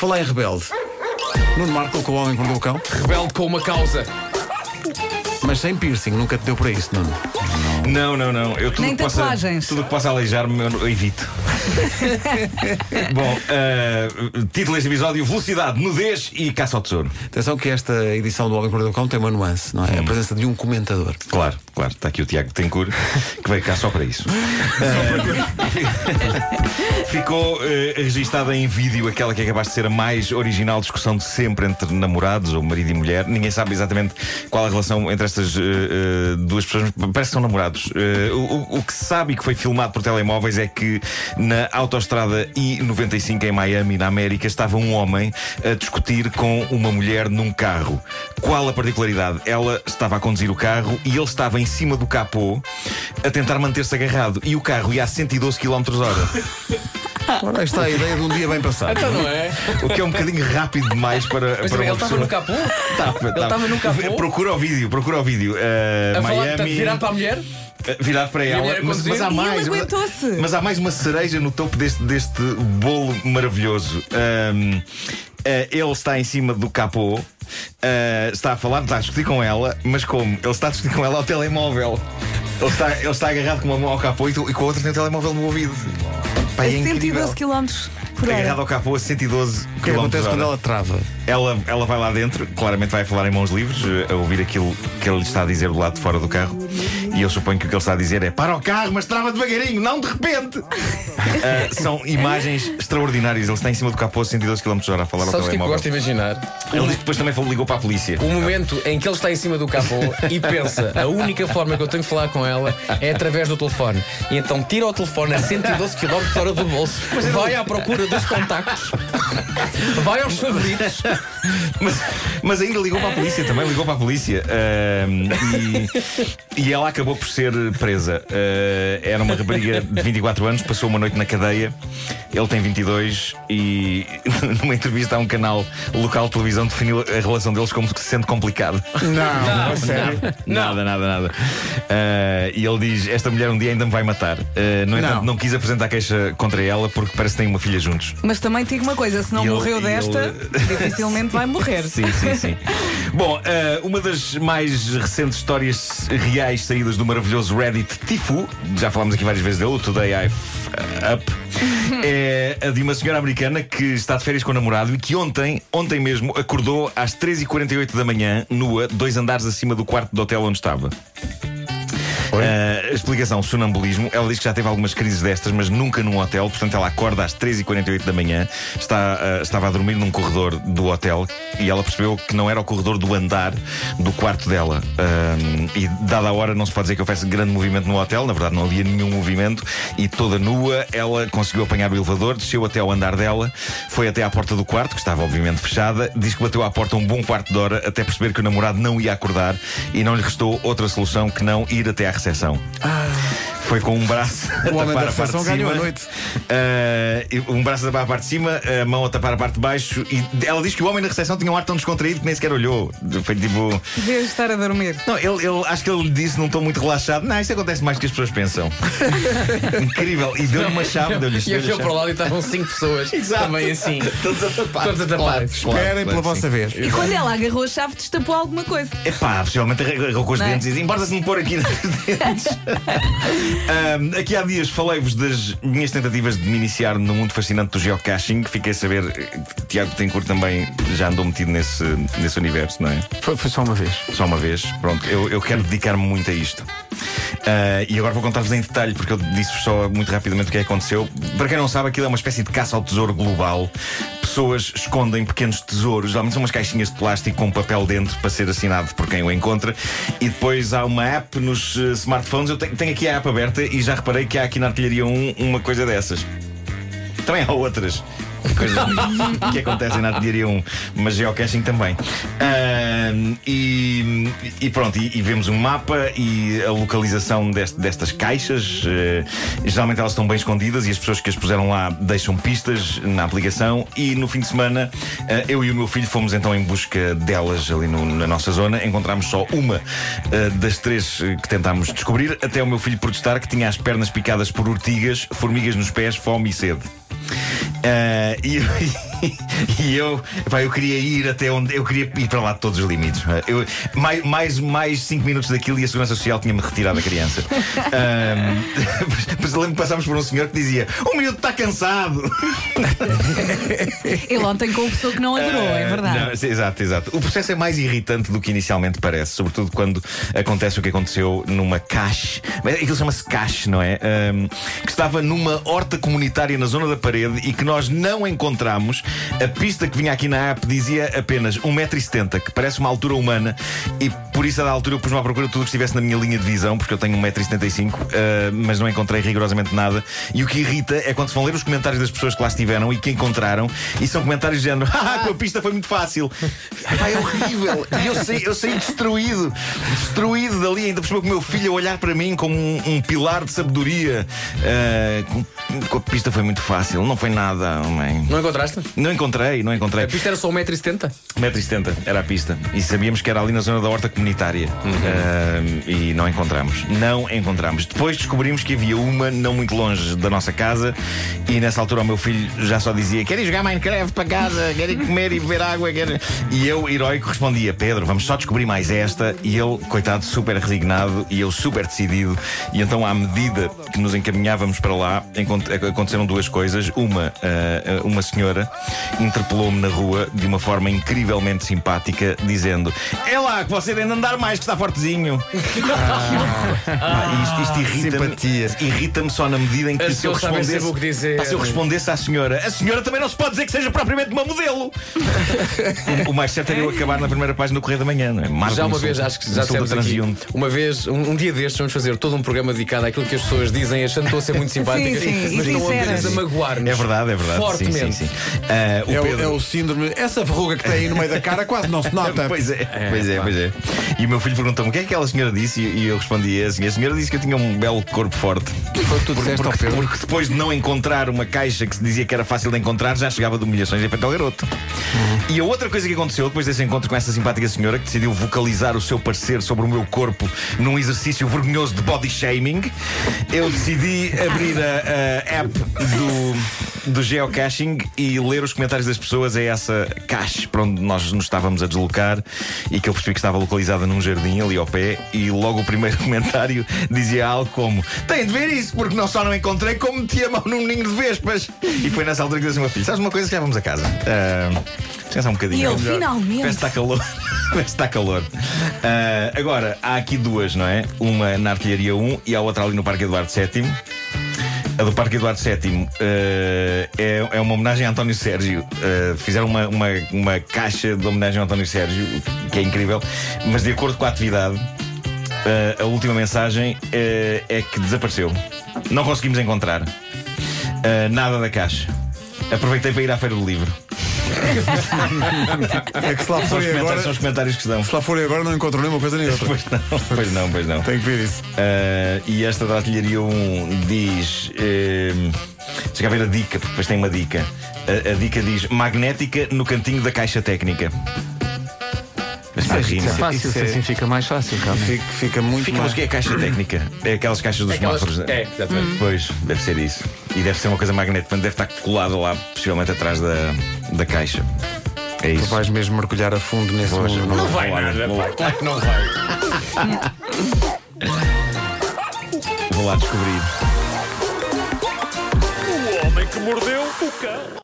Falar em rebelde. Nuno Marco com o homem que mordeu o cão, Rebelde com uma causa. mas sem piercing, nunca te deu para isso, Nuno. Não, não, não. Eu tudo Nem que possa, tatuagens. tudo que possa aleijar-me eu evito. Bom, eh, título deste episódio: Velocidade, nudez e caça ao tesouro. Atenção que esta edição do Homem que Mordeu o Cão tem uma nuance, não é? A presença de um comentador. Claro, claro, está aqui o Tiago Tencourt, que veio cá só para isso. Ficou eh, registada em vídeo aquela que é capaz de ser a mais original discussão de sempre entre namorados ou marido e mulher. Ninguém sabe exatamente qual a relação entre estas eh, duas pessoas, parece que são namorados. O- o que se sabe e que foi filmado por telemóveis é que na autoestrada I-95 em Miami, na América, estava um homem a discutir com uma mulher num carro. Qual a particularidade? Ela estava a conduzir o carro e ele estava em cima do capô a tentar manter-se agarrado. E o carro ia a 112 km hora. Ora, aí está a ideia de um dia bem passado. Então não é? O que é um bocadinho rápido demais para, Mas para ele estava no capô? Estava, Ele estava no capô? Procura o vídeo, procura o vídeo. Uh, A falar, Miami. virado para a mulher? Virado para a ela, mas, mas há E ele mais. mas-. Mas há mais uma cereja no topo deste, deste bolo maravilhoso. Ahm, eh, ele está em cima do capô, ah, está a falar, está a discutir com ela, mas como? Ele está a discutir com ela ao telemóvel. Ele está, ele está agarrado com uma mão ao capô e, e com a outra tem o telemóvel no ouvido. Pá, é incrível. 112 km por Agarrado hora. ao capô a 112 O que acontece quando ela trava? ela, ela vai lá dentro, claramente vai falar em mãos livres, eh, a ouvir aquilo que ele lhe está a dizer do lado de fora do carro. E eu suponho que o que ele está a dizer é: para o carro, mas trava devagarinho, não de repente. Ah, são imagens extraordinárias. Ele está em cima do capô a 112 km h a falar ao Sabes o que é que eu telemóvel. gosto de imaginar? Ele diz que depois também ligou para a polícia. O momento em que ele está em cima do capô e pensa: a única forma que eu tenho de falar com ela é através do telefone. E então tira o telefone a 112 km hora do bolso, vai à procura dos contactos, vai aos favoritos. Mas, mas ainda ligou para a polícia também, ligou para a polícia. Ahm, e, e ela acabou por ser presa. Ah, era uma rapariga de 24 anos, passou uma noite na cadeia. Ele tem 22 e numa entrevista a um canal local de televisão definiu a relação deles como se sendo complicada. Não, a sério. Nada, nada, nada. Ah, e ele diz: Esta mulher um dia ainda me vai matar. Ah, no entanto, Não. não quis apresentar queixa contra ela porque parece que têm uma filha juntos. Mas também digo uma coisa: se não E ele- morreu e desta, ele- dificilmente vai morrer. Sim, sim, sim. Bom, eh, uma das mais recentes histórias reais saídas do maravilhoso Reddit Tifu, já falámos aqui várias vezes dele, Today I Up, é a de uma senhora americana que está de férias com o namorado e que ontem, ontem mesmo, acordou às 3h48 da manhã, nua, dois andares acima do quarto do hotel onde estava. Uh, explicação: sonambulismo. Ela diz que já teve algumas crises destas, mas nunca num hotel. Portanto, ela acorda às 3h48 da manhã, está, uh, estava a dormir num corredor do hotel e ela percebeu que não era o corredor do andar do quarto dela. Um, e, dada a hora, não se pode dizer que houvesse grande movimento no hotel. Na verdade, não havia nenhum movimento. E toda nua, ela conseguiu apanhar o elevador, desceu até ao andar dela, foi até à porta do quarto, que estava obviamente fechada. Diz que bateu à porta um bom quarto de hora até perceber que o namorado não ia acordar e não lhe restou outra solução que não ir até à recepção. Foi com um braço a O homem tapar da a parte de cima. a noite. E um braço a tapar a parte de cima, a mão a tapar a parte de baixo. E ela diz que o homem na recepção tinha um ar tão descontraído que nem sequer olhou. Foi tipo. Devias estar a dormir. Não, ele, ele- acho que ele disse num tom muito relaxado. Não, isto acontece mais do que as pessoas pensam. Incrível. E deu-lhe uma chave, deu-lhe E a olhou para lado e estavam cinco pessoas Exato. também assim, Todos a tapar. todos a tapar. Claro, Esperem claro pela vossa sim. vez. E quando ela agarrou a chave, destapou alguma coisa. Epá, possivelmente arrancou com os Não é? dentes e disse: importa-se me pôr aqui nos dentes. Ahm, aqui há dias falei-vos das minhas tentativas de me iniciar no mundo fascinante do geocaching. Fiquei a saber que Tiago Tencourt também já andou metido nesse, nesse universo, não é? Foi, foi só uma vez. Só uma vez. Pronto, eu, eu quero dedicar-me muito a isto. Ah, e agora vou contar-vos em detalhe, porque eu disse-vos só muito rapidamente o que é que aconteceu. Para quem não sabe, aquilo é uma espécie de caça ao tesouro global. Pessoas escondem pequenos tesouros, geralmente são umas caixinhas de plástico com papel dentro para ser assinado por quem o encontra. E depois há uma app nos eh, smartphones. Eu tenho, tenho aqui a app aberta e já reparei que há aqui na artilharia 1 uma coisa dessas. Também há outras coisas que acontecem na artilharia 1, mas geocaching também. Ahm, e, e pronto, e, e vemos um mapa e a localização deste- destas caixas. eh, geralmente elas estão bem escondidas e as pessoas que as puseram lá deixam pistas na aplicação. E no fim de semana, eh, eu e o meu filho fomos então em busca delas ali no- na nossa zona. Encontramos só uma eh, das três que tentámos descobrir, até o meu filho protestar que tinha as pernas picadas por urtigas, formigas nos pés, fome e sede. Ah, e, e eu, pá, eu queria ir até onde. Eu queria ir para lá de todos os limites. Eu, mais, mais, mais cinco minutos daquilo e a Segurança Social tinha-me retirado a criança. Ahm, Mas lembro que passámos por um senhor que dizia: O miúdo está cansado. Ele ontem confessou que não adorou, é Ah, verdade. não, exato, exato. O processo é mais irritante do que inicialmente parece, sobretudo quando acontece o que aconteceu numa cache. Aquilo chama-se cache, não é? Ahm, que estava numa horta comunitária na zona da parede e que nós não encontramos. A pista que vinha aqui na app dizia apenas 1,70m, que parece uma altura humana, e por isso, a da altura, eu pus-me à procura de tudo que estivesse na minha linha de visão, porque eu tenho 1,75m, ah, mas não encontrei rigorosamente nada. E o que irrita é quando se vão ler os comentários das pessoas que lá estiveram e que encontraram, e são comentários dizendo: Ah, com a pista foi muito fácil. É horrível. E eu saí, eu saí destruído, destruído dali, ainda por cima com o meu filho a olhar para mim como um, um pilar de sabedoria. Ah, com, com a pista foi muito fácil, não foi nada, mãe. Não encontraste? Não encontrei, não encontrei. A pista era só 1,70m. 1,70m era a pista. E sabíamos que era ali na zona da horta comunitária. Ah, e não encontramos. Não encontramos. Depois descobrimos que havia uma não muito longe da nossa casa. E nessa altura o meu filho já só dizia: Quer ir jogar Minecraft para casa? Quer ir comer e beber água? E eu, heróico, respondia: Pedro, vamos só descobrir mais esta. E ele, coitado, super resignado. E eu super decidido. E então, à medida que nos encaminhávamos para lá, aconteceram duas coisas. Uma, ah, uma senhora interpelou-me na rua de uma forma incrivelmente simpática, dizendo: É lá que você tem de andar mais, que está fortezinho. Ah, isto isto irrita-me. Irrita-me só na medida em que se eu respondesse. o que dizer. Pá, se eu respondesse à senhora, a senhora também não se pode dizer que seja propriamente uma modelo. o, o mais certo era eu acabar na primeira página do Correio da Manhã, não é? Marco Já uma vez, acho que já dissemos aqui. Uma vez, um, um dia destes, vamos fazer todo um programa dedicado àquilo que as pessoas dizem, achando que estão a ser muito simpáticas, Sim, sim, mas estão apenas a magoar-nos. É verdade, é verdade. Fortemente. Sim, sim, sim. Ah, o É o, Pedro- é o síndrome. Essa verruga que tem aí no meio da cara quase não se nota. Pois é, pois é, pois é. E o meu filho perguntou-me o que é que aquela senhora disse e eu respondi assim: a senhora disse que eu tinha um belo corpo forte. Foi o que tu disseste ao Porque, Pedro. porque depois de não encontrar uma caixa que se dizia que era fácil de encontrar, já chegava de humilhações feito ao garoto. E a outra coisa que aconteceu depois desse encontro com essa simpática senhora que decidiu vocalizar o seu parecer sobre o meu corpo num exercício vergonhoso de body shaming, eu decidi abrir a, a app do, do geocaching e ler os comentários das pessoas a essa cache para onde nós nos estávamos a deslocar e que eu percebi que estava num jardim ali ao pé. E logo o primeiro comentário dizia algo como: Tem de ver isso, porque não só não encontrei, como meti a mão num ninho de vespas. E foi nessa altura que disse ao meu filho: Sabes uma coisa? Já vamos a casa. Ah, Descansar um bocadinho. E ele, É finalmente. Parece que está calor. Que está calor. Ah, agora, há aqui duas, não é? Uma na Artilharia 1 e a outra ali no Parque Eduardo VII. A do Parque Eduardo VII eh, é, é uma homenagem a António Sérgio. Eh, fizeram uma, uma, uma caixa de homenagem a António Sérgio, que é incrível, mas de acordo com a atividade, eh, a última mensagem eh, é que desapareceu. Não conseguimos encontrar eh, nada da caixa. Aproveitei para ir à Feira do Livro. É que se lá forem agora. são os comentários que dão. Se lá forem agora não encontro nenhuma coisa nem outra. Pois não, pois não, pois não. Tenho que ver isso. Uh, e esta da artilharia 1 diz. Uh, deixa cá ver a dica, porque depois tem uma dica. A, a dica diz magnética no cantinho da caixa técnica. Mas Isso é não é? fácil, Isso é- assim fica mais fácil, realmente. Fica, fica muito Fica, mas mais. o que é a caixa técnica? É aquelas caixas dos Aquelas- semáforos. É, exatamente. Pois, deve ser isso. E deve ser uma coisa magnética, portanto, deve estar colada lá, possivelmente atrás da, da caixa. É Tu isso. vais mesmo mergulhar a fundo nesse Pois, mundo. não Vai nada, vou- pá, claro que não vai. Vou lá descobrir. O homem que mordeu o cão.